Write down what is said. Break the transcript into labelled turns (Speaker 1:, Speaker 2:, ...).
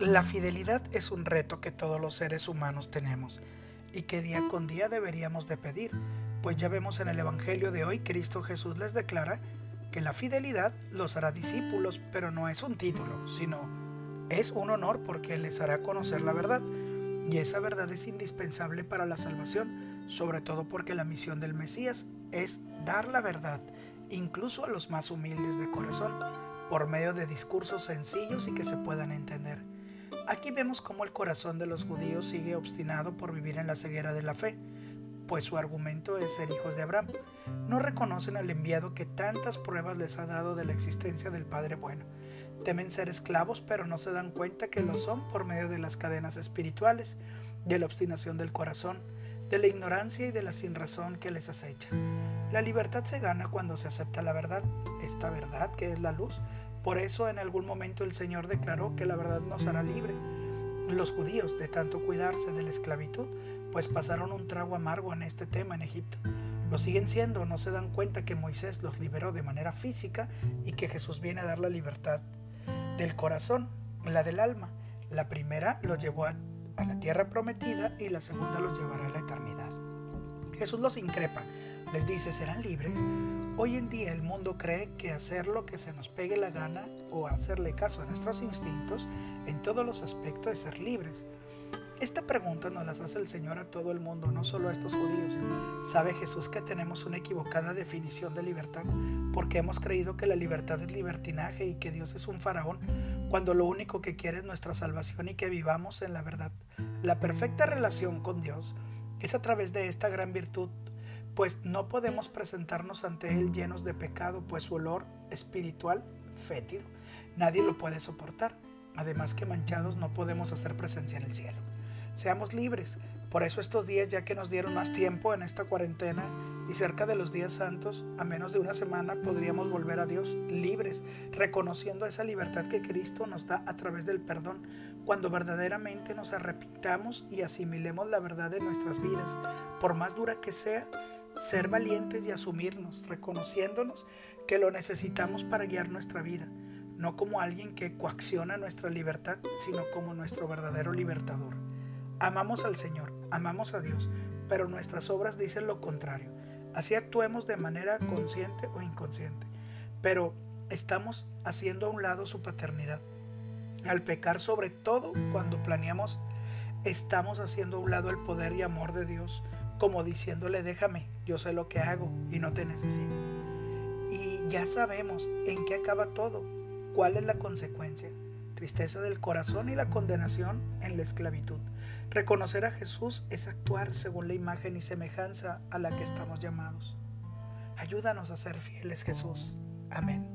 Speaker 1: La fidelidad es un reto que todos los seres humanos tenemos y que día con día deberíamos de pedir, pues ya vemos en el Evangelio de hoy Cristo Jesús les declara que la fidelidad los hará discípulos, pero no es un título, sino es un honor porque les hará conocer la verdad. Y esa verdad es indispensable para la salvación, sobre todo porque la misión del Mesías es dar la verdad, incluso a los más humildes de corazón, por medio de discursos sencillos y que se puedan entender. Aquí vemos cómo el corazón de los judíos sigue obstinado por vivir en la ceguera de la fe, pues su argumento es ser hijos de Abraham. No reconocen al enviado que tantas pruebas les ha dado de la existencia del Padre bueno. Temen ser esclavos, pero no se dan cuenta que lo son por medio de las cadenas espirituales, de la obstinación del corazón, de la ignorancia y de la sinrazón que les acecha. La libertad se gana cuando se acepta la verdad, esta verdad que es la luz, por eso en algún momento el Señor declaró que la verdad nos hará libre. Los judíos, de tanto cuidarse de la esclavitud, pues pasaron un trago amargo en este tema en Egipto. Lo siguen siendo, no se dan cuenta que Moisés los liberó de manera física y que Jesús viene a dar la libertad del corazón, la del alma. La primera los llevó a, la tierra prometida y la segunda los llevará a la eternidad. Jesús los increpa, les dice, ¿serán libres? Hoy en día el mundo cree que hacer lo que se nos pegue la gana o hacerle caso a nuestros instintos en todos los aspectos es ser libres. Esta pregunta nos las hace el Señor a todo el mundo, no solo a estos judíos. Sabe Jesús que tenemos una equivocada definición de libertad, porque hemos creído que la libertad es libertinaje y que Dios es un faraón, cuando lo único que quiere es nuestra salvación y que vivamos en la verdad. La perfecta relación con Dios es a través de esta gran virtud pues no podemos presentarnos ante Él llenos de pecado, pues su olor espiritual fétido nadie lo puede soportar. Además que manchados no podemos hacer presencia en el cielo. Seamos libres. Por eso estos días, ya que nos dieron más tiempo en esta cuarentena y cerca de los días santos, a menos de una semana podríamos volver a Dios libres, reconociendo esa libertad que Cristo nos da a través del perdón, cuando verdaderamente nos arrepintamos y asimilemos la verdad de nuestras vidas, por más dura que sea, ser valientes y asumirnos, reconociéndonos que lo necesitamos para guiar nuestra vida, no como alguien que coacciona nuestra libertad, sino como nuestro verdadero libertador. Amamos al Señor, amamos a Dios, pero nuestras obras dicen lo contrario. Así actuemos de manera consciente o inconsciente, pero estamos haciendo a un lado su paternidad. Al pecar sobre todo cuando planeamos, estamos haciendo a un lado el poder y amor de Dios como diciéndole déjame, yo sé lo que hago y no te necesito. Y ya sabemos en qué acaba todo, cuál es la consecuencia, tristeza del corazón y la condenación en la esclavitud. Reconocer a Jesús es actuar según la imagen y semejanza a la que estamos llamados. Ayúdanos a ser fieles, Jesús. Amén.